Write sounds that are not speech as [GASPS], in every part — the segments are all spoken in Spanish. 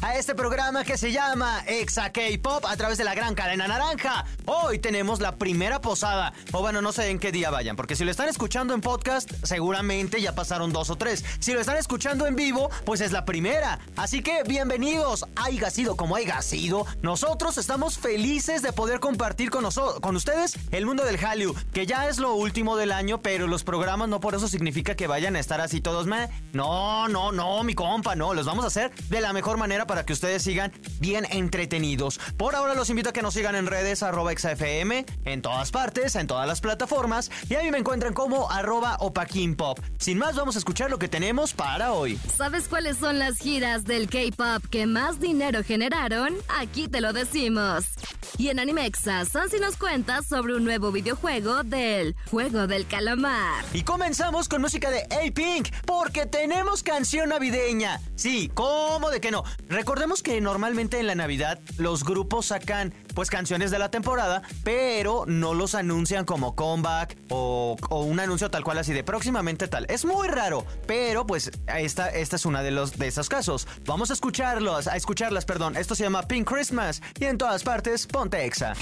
a este programa que se llama Exa K-Pop a través de la gran cadena naranja. Hoy tenemos la primera posada, o bueno, no sé en qué día vayan, porque si lo están escuchando en podcast, seguramente ya pasaron dos o tres. Si lo están escuchando en vivo, pues es la primera. Así que bienvenidos, haya sido como haya sido. Nosotros estamos felices de poder compartir con, con ustedes el mundo del Hallyu, que ya es lo último del año, pero los programas no por eso significa que vayan a estar así todos. Me... No, no, no, mi compa, no. Los vamos a hacer de la mejor manera para que ustedes sigan bien entretenidos. Por ahora los invito a que nos sigan en redes arroba XFM, en todas partes, en todas las plataformas. Y a mí me encuentran como arroba Pop. Sin más, vamos a escuchar lo que tenemos para hoy. ¿Sabes cuáles son las giras del K-Pop que más dinero generaron? Aquí te lo decimos. Y en Animexa, Sansi nos cuenta sobre un nuevo videojuego del Juego del Calamar. Y comenzamos con música de A-Pink, porque tenemos canción navideña. Sí, ¿cómo de que no? Recordemos que normalmente en la Navidad los grupos sacan pues canciones de la temporada, pero no los anuncian como comeback o, un anuncio tal cual así de próximamente tal. Es muy raro, pero pues esta, esta es una de los de esos casos. Vamos a escucharlos, a escucharlas, perdón. Esto se llama Pink Christmas y en todas partes ponte Exa.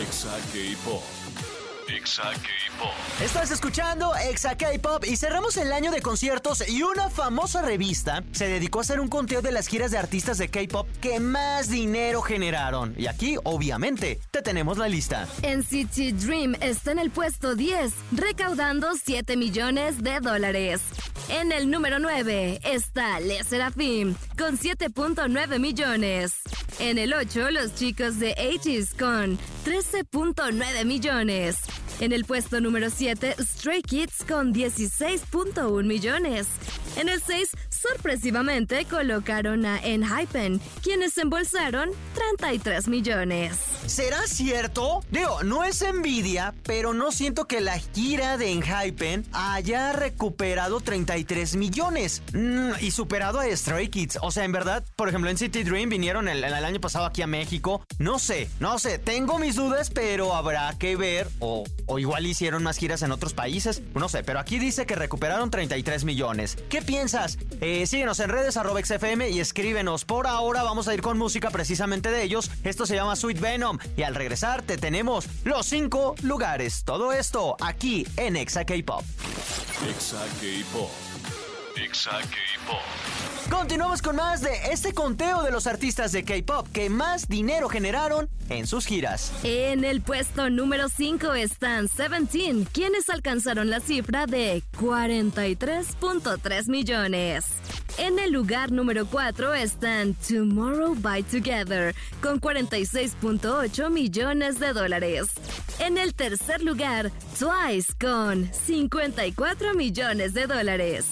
Exa K-Pop. Exa K-Pop. Estás escuchando Exa K-Pop y cerramos el año de conciertos y una famosa revista se dedicó a hacer un conteo de las giras de artistas de K-Pop que más dinero generaron. Y aquí, obviamente, te tenemos la lista. NCT Dream está en el puesto 10, recaudando 7 millones de dólares. En el número 9 está Le Serafim, con 7.9 millones. En el 8, los chicos de Aegis con 13.9 millones. En el puesto número 7, Stray Kids con 16.1 millones. En el 6, sorpresivamente colocaron a Enhypen, quienes embolsaron 33 millones. ¿Será cierto? Digo, no es envidia, pero no siento que la gira de Enhypen haya recuperado 33 millones mm, y superado a Stray Kids. O sea, en verdad, por ejemplo, en City Dream vinieron el, año pasado aquí a México. No sé, no sé, tengo mis dudas, pero habrá que ver o, o igual hicieron más giras en otros países. No sé, pero aquí dice que recuperaron 33 millones. ¿Qué piensas? Eh, síguenos en redes XFM y escríbenos. Por ahora vamos a ir con música precisamente de ellos. Esto se llama Sweet Venom. Y al regresar te tenemos los cinco lugares. Todo esto aquí en Exa K-Pop. Exa K-Pop. Exa K-Pop. Continuamos con más de este conteo de los artistas de K-Pop que más dinero generaron en sus giras. En el puesto número 5 están Seventeen, quienes alcanzaron la cifra de 43.3 millones. En el lugar número 4 están Tomorrow by Together, con 46.8 millones de dólares. En el tercer lugar, Twice, con 54 millones de dólares.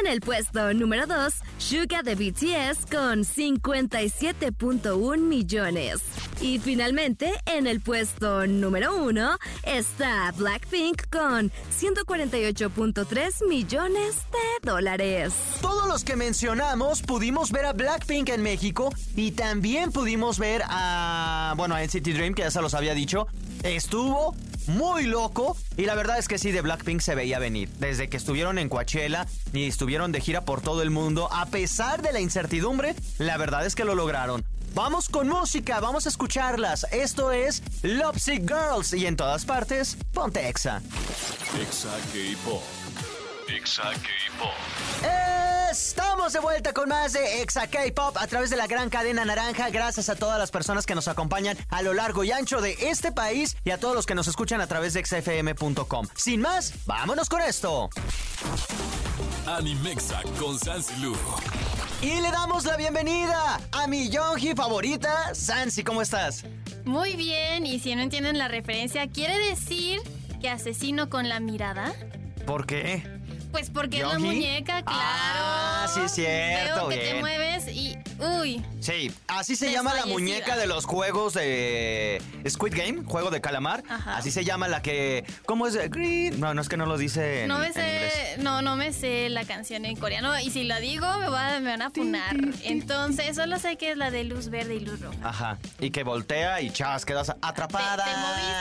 En el puesto número 2, Suga de BTS con 57.1 millones. Y finalmente, en el puesto número 1 está Blackpink con 148.3 millones de dólares. Todos los que mencionamos pudimos ver a Blackpink en México y también pudimos ver a, bueno, a NCT Dream, que ya se los había dicho. Estuvo muy loco y la verdad es que sí, de Blackpink se veía venir. Desde que estuvieron en Coachella y estuvieron de gira por todo el mundo, a pesar de la incertidumbre, la verdad es que lo lograron. Vamos con música, vamos a escucharlas. Esto es Lovesick Girls y en todas partes, ponte Exa. Exa K-Pop. Exa K-Pop. Estamos de vuelta con más de Exa K-Pop a través de la gran cadena naranja. Gracias a todas las personas que nos acompañan a lo largo y ancho de este país y a todos los que nos escuchan a través de xfm.com. Sin más, vámonos con esto. Animexa con Sansilu. Y le damos la bienvenida a mi Yonji favorita, Sansi. ¿Cómo estás? Muy bien, y si no entienden la referencia, ¿quiere decir que asesino con la mirada? ¿Por qué? Pues porque es la ¿Yonji? muñeca, claro. Ah, sí, es cierto, Veo que bien. te mueves y. Uy. Sí, así se llama la muñeca de los juegos de Squid Game, juego de calamar. Ajá. Así se llama la que. ¿Cómo es? Green. No, no es que no lo dice en, No me en sé, inglés. no, no me sé la canción en coreano y si la digo me, va- me van a funar. Entonces solo sé que es la de luz verde y luz roja. Ajá. Y que voltea y chas, quedas Te, atrapada. te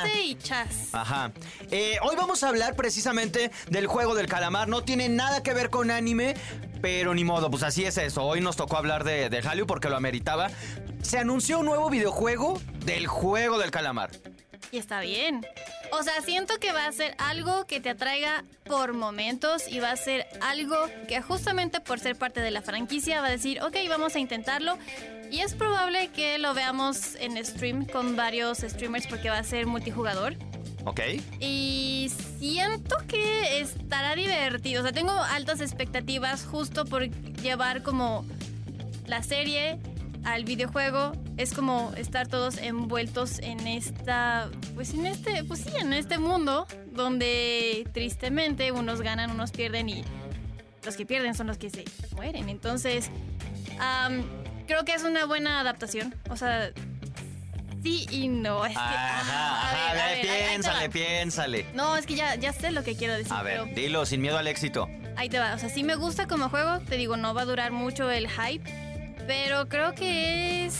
moviste y chas. Ajá. Eh, hoy vamos a hablar precisamente del juego del calamar. No tiene nada que ver con anime, pero ni modo, pues así es eso. Hoy nos tocó hablar de, de Hallyu porque lo ameritaba. Se anunció un nuevo videojuego del juego del calamar. Y está bien. O sea, siento que va a ser algo que te atraiga por momentos y va a ser algo que justamente por ser parte de la franquicia va a decir, ok, vamos a intentarlo. Y es probable que lo veamos en stream con varios streamers porque va a ser multijugador. ¿Ok? Y siento que estará divertido. O sea, tengo altas expectativas justo por llevar como la serie al videojuego. Es como estar todos envueltos en esta, pues en este, pues sí, en este mundo donde tristemente unos ganan, unos pierden y los que pierden son los que se mueren. Entonces, am, creo que es una buena adaptación. O sea, sí y no. Es que, Ajá, ah, ajá, a ver, a ver, ahí- ahí te va. piénsale, piénsale. No, es que ya, ya sé lo que quiero decir, A ver, pero dilo sin miedo al éxito. ahí te va. O sea, sí me gusta como juego, te digo, no va a durar mucho el hype, pero creo que es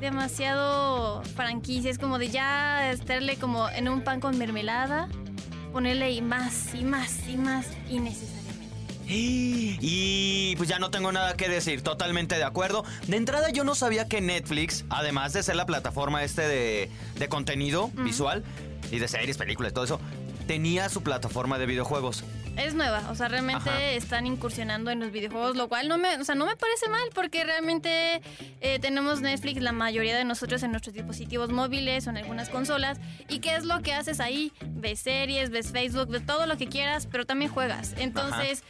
demasiado franquicia, es como de ya estarle como en un pan con mermelada, ponerle y más y más y más innecesariamente. [GASPS] Y pues ya no tengo nada que decir, totalmente de acuerdo. De entrada yo no sabía que Netflix, además de ser la plataforma este de, de contenido visual y de series, películas, todo eso, tenía su plataforma de videojuegos. Es nueva, o sea, realmente Ajá. están incursionando en los videojuegos, lo cual no me, o sea, no me parece mal porque realmente eh, tenemos Netflix la mayoría de nosotros en nuestros dispositivos móviles o en algunas consolas. ¿Y qué es lo que haces ahí? Ves series, ves Facebook, ves todo lo que quieras, pero también juegas. Entonces,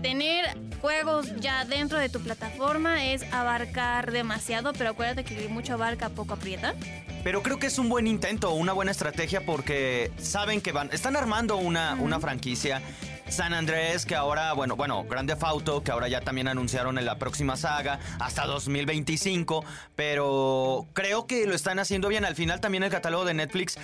tener juegos ya dentro de tu plataforma es abarcar demasiado, pero acuérdate que mucho abarca, poco aprieta. Pero creo que es un buen intento, una buena estrategia porque saben que van, están armando una, una franquicia. San Andrés, que ahora, bueno, bueno, Grande Auto, que ahora ya también anunciaron en la próxima saga, hasta 2025, pero creo que lo están haciendo bien. Al final también el catálogo de Netflix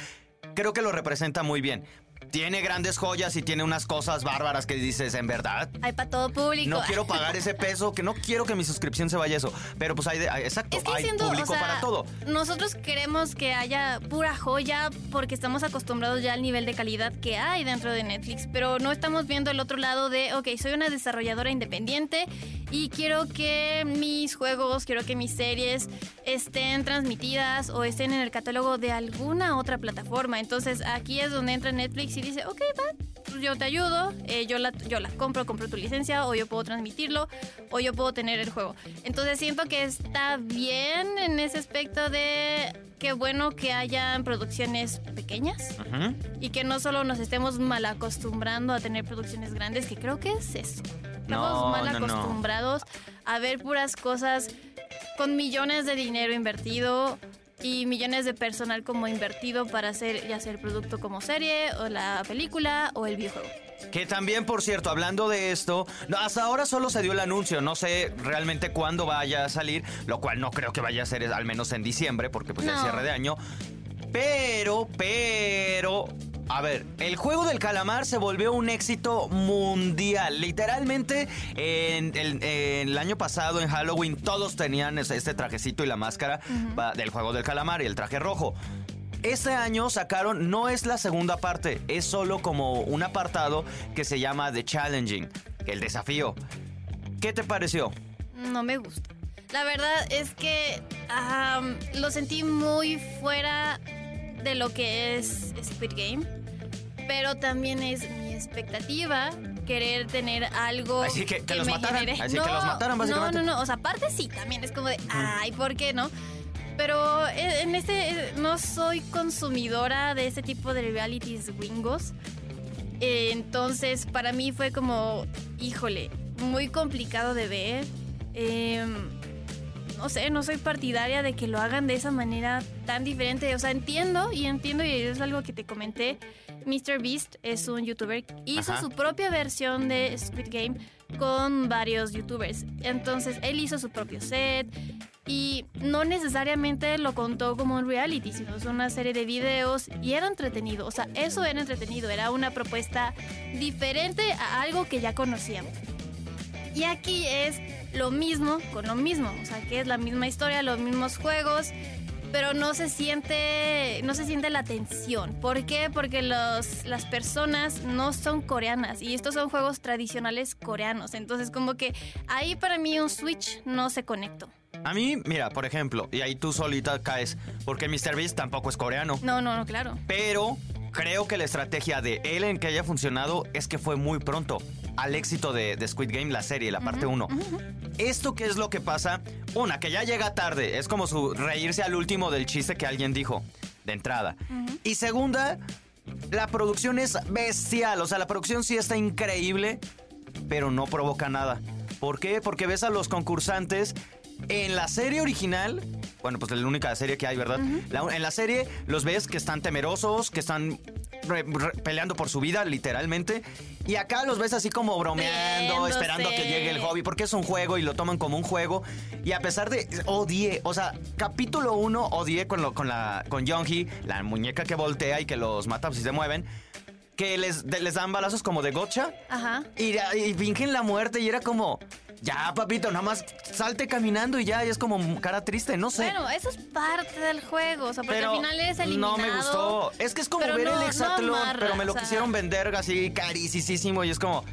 creo que lo representa muy bien. Tiene grandes joyas y tiene unas cosas bárbaras que dices, en verdad, Hay para todo público. no quiero pagar ese [LAUGHS] peso, que no quiero que mi suscripción se vaya a eso. Pero pues hay, de- hay- exacto, Es que hay siendo, público o sea, para todo. Nosotros queremos que haya pura joya porque estamos acostumbrados ya al nivel de calidad que hay dentro de Netflix, pero no estamos viendo el otro lado de, ok, soy una desarrolladora independiente y quiero que mis juegos, quiero que mis series estén transmitidas o estén en el catálogo de alguna otra plataforma. Entonces aquí es donde entra Netflix y dice, ok, va, yo te ayudo, eh, yo, la, yo la compro, compro tu licencia, o yo puedo transmitirlo, o yo puedo tener el juego. Entonces siento que está bien en ese aspecto de qué bueno que hayan producciones pequeñas y que no solo nos estemos mal acostumbrando a tener producciones grandes, que creo que es eso. Estamos No, mal no, no. acostumbrados a ver puras cosas con millones de dinero invertido y millones de personal como invertido para hacer ya sea el producto como serie o la película o el videojuego. Que también, por cierto, hablando de esto, hasta ahora solo se dio el anuncio, no sé realmente cuándo vaya a salir, lo cual no creo que vaya a ser al menos en diciembre, porque pues es No. cierre de año. Pero, pero, a ver, el juego del calamar se volvió un éxito mundial. Literalmente, en el, en el año pasado, en Halloween, todos tenían este trajecito y la máscara del juego del calamar y el traje rojo. Este año sacaron, no es la segunda parte, es solo como un apartado que se llama The Challenging, el desafío. ¿Qué te pareció? No me gusta. La verdad es que lo sentí muy fuera de lo que es Squid Game. Pero también es mi expectativa querer tener algo Así que- que los me mataran, genere- así que los mataran, básicamente. No, no, no. O sea, aparte sí, también es como de, ay, ¿por qué no? Pero eh, en este eh, no soy consumidora de ese tipo de realities gringos. Eh, entonces, para mí fue como, híjole, muy complicado de ver. Em, no sé, no soy partidaria de que lo hagan de esa manera tan diferente. O sea, entiendo y entiendo, y es algo que te comenté. Mr. Beast es un youtuber, hizo Ajá. su propia versión de Squid Game, con varios youtubers. Entonces él hizo su propio set y no necesariamente lo contó como un reality, sino es una serie de videos y era entretenido. O sea, eso era entretenido, era una propuesta diferente a algo que ya conocíamos. Y aquí es lo mismo con lo mismo, o sea, que es la misma historia, los mismos juegos, pero no se siente no se siente la tensión. ¿Por qué? Porque los, las personas no son coreanas y estos son juegos tradicionales coreanos. Entonces, como que ahí para mí un Switch no se conectó. A mí, mira, por ejemplo, y ahí tú solita caes, porque Mr. Beast tampoco es coreano. No, no, no, claro. Pero creo que la estrategia de él en que haya funcionado es que fue muy pronto al éxito de, Squid Game, la serie, la parte 1. ¿Esto qué es lo que pasa? Una, que ya llega tarde, es como su reírse al último del chiste que alguien dijo, de entrada. Y segunda, la producción es bestial, o sea, la producción sí está increíble, pero no provoca nada. ¿Por qué? Porque ves a los concursantes en la serie original, bueno, pues es la única serie que hay, ¿verdad? en la serie los ves que están temerosos, que están peleando por su vida, literalmente. Y acá los ves así como bromeando, esperando que llegue el hobby, porque es un juego y lo toman como un juego. Y a pesar de. Odié, o sea, capítulo 1 odié con, lo, con, la, con la muñeca que voltea y que los mata si se mueven que les, les dan balazos como de gocha. Ajá. Y, y, fingen la muerte y era como, ya, papito, nada más salte caminando y ya, y es como cara triste, no sé. Bueno, eso es parte del juego, o sea, porque al final es eliminado. No me gustó. Es que es como ver el hexatlón, pero me lo quisieron vender así carísimo y es como,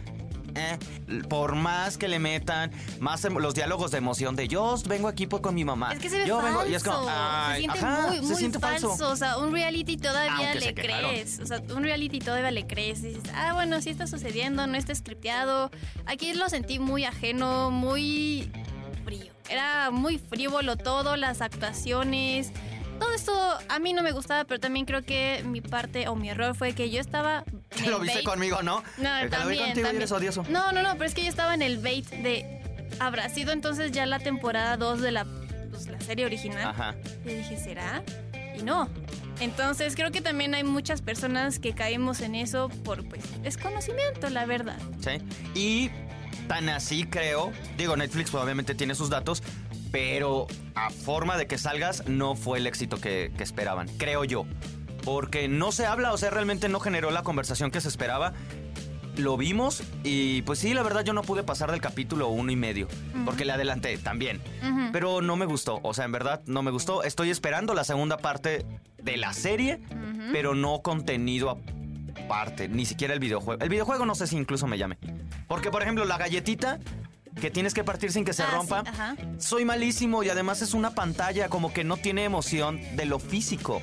eh, por más que le metan más los diálogos de emoción de yo vengo aquí con mi mamá. Es que se ve yo falso. Vengo, y es como, se siente muy, muy se siente falso. O sea, un reality todavía le crees. O sea, un reality todavía le crees. dices, ah, bueno, sí está sucediendo, no está scripteado. Aquí lo sentí muy ajeno, muy frío. Era muy frívolo todo, las actuaciones esto a mí no me gustaba, pero también creo que mi parte o mi error fue que yo estaba. [LAUGHS] Lo viste conmigo, ¿no? No, también, odioso. No, no, no, pero es que yo estaba en el bait de. Habrá sido entonces ya la temporada 2 de la, pues, la serie original. Ajá. Y dije, ¿será? Y no. Entonces creo que también hay muchas personas que caemos en eso por pues desconocimiento, la verdad. Sí. Y tan así creo, digo, Netflix obviamente tiene sus datos, pero a forma de que salgas no fue el éxito que, esperaban, creo yo. Porque no se habla, o sea, realmente no generó la conversación que se esperaba lo vimos y pues sí, la verdad yo no pude pasar del capítulo uno y medio, porque le adelanté también, pero no me gustó, o sea, en verdad no me gustó. Estoy esperando la segunda parte de la serie, pero no contenido aparte, ni siquiera el videojuego. El videojuego no sé si incluso me llame, porque por ejemplo la galletita que tienes que partir sin que se ah, rompa. Soy malísimo y además es una pantalla como que no tiene emoción de lo físico.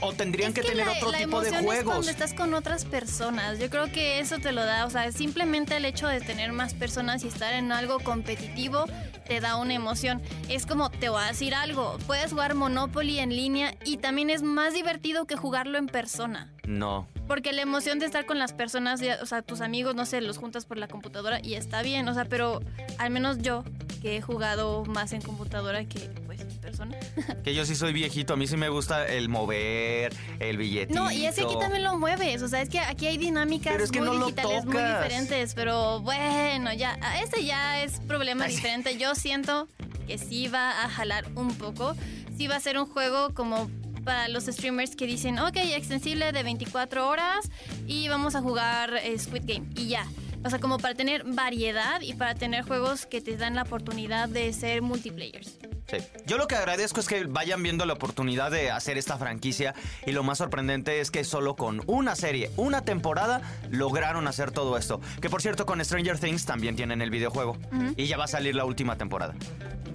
O tendrían que, tener otro tipo de juegos. Es cuando estás con otras personas. Yo creo que eso te lo da. O sea, simplemente el hecho de tener más personas y estar en algo competitivo te da una emoción. Es como, te voy a decir algo. Puedes jugar Monopoly en línea y también es más divertido que jugarlo en persona. No. Porque la emoción de estar con las personas, o sea, tus amigos, no sé, los juntas por la computadora y está bien, o sea, pero al menos yo, que he jugado más en computadora que pues persona. que yo sí soy viejito, a mí sí me gusta el mover, el billetito. No, y ese aquí también lo mueves, o sea, es que aquí hay dinámicas muy digitales, muy diferentes, pero bueno, ya, este ya es problema diferente. Yo siento que sí va a jalar un poco, sí va a ser un juego como para los streamers que dicen, ok, extensible de 24 horas y vamos a jugar eh, Squid Game y ya. O sea, como para tener variedad y para tener juegos que te dan la oportunidad de ser multiplayers. Sí. Yo lo que agradezco es que vayan viendo la oportunidad de hacer esta franquicia y lo más sorprendente es que solo con una serie, una temporada, lograron hacer todo esto. Que por cierto, con Stranger Things también tienen el videojuego y ya va a salir la última temporada.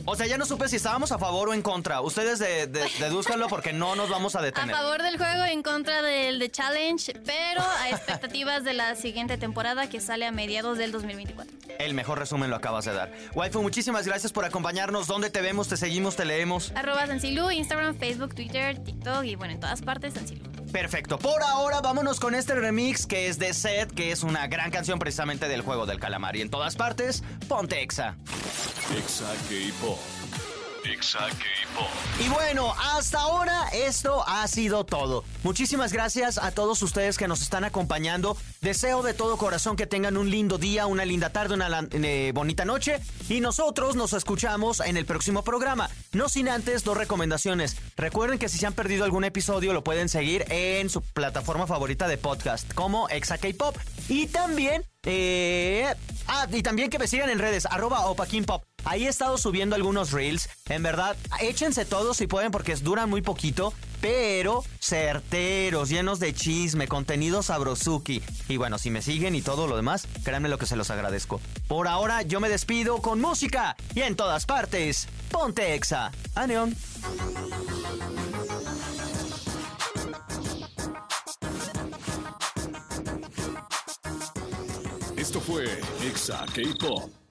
O sea, ya no supe si estábamos a favor o en contra. Ustedes de, dedúzcanlo porque no nos vamos a detener. A favor del juego, en contra del de Challenge, pero a expectativas de la siguiente temporada que sale a mediados del 2024. El mejor resumen lo acabas de dar. Waifu, muchísimas gracias por acompañarnos. ¿Dónde te vemos? ¿Te seguimos? ¿Te leemos? Arroba Sancilu, Instagram, Facebook, Twitter, TikTok y bueno, en todas partes Sancilu. Perfecto. Por ahora vámonos con este remix que es de Set, que es una gran canción precisamente del juego del calamar. Y en todas partes, ponte Exa. Exa K-Pop. Y bueno, hasta ahora esto ha sido todo. Muchísimas gracias a todos ustedes que nos están acompañando. Deseo de todo corazón que tengan un lindo día, una linda tarde, una eh, bonita noche. Y nosotros nos escuchamos en el próximo programa. No sin antes dos recomendaciones. Recuerden que si se han perdido algún episodio lo pueden seguir en su plataforma favorita de podcast como Exa K-Pop. Y también eh, ah, y también que me sigan en redes, arroba Pop. Ahí he estado subiendo algunos reels. En verdad, échense todos si pueden porque duran muy poquito, pero certeros, llenos de chisme, contenido sabrosuki. Y bueno, si me siguen y todo lo demás, créanme lo que se los agradezco. Por ahora yo me despido con música y en todas partes, ponte exa. Aneon. Esto fue Exa K-Pop.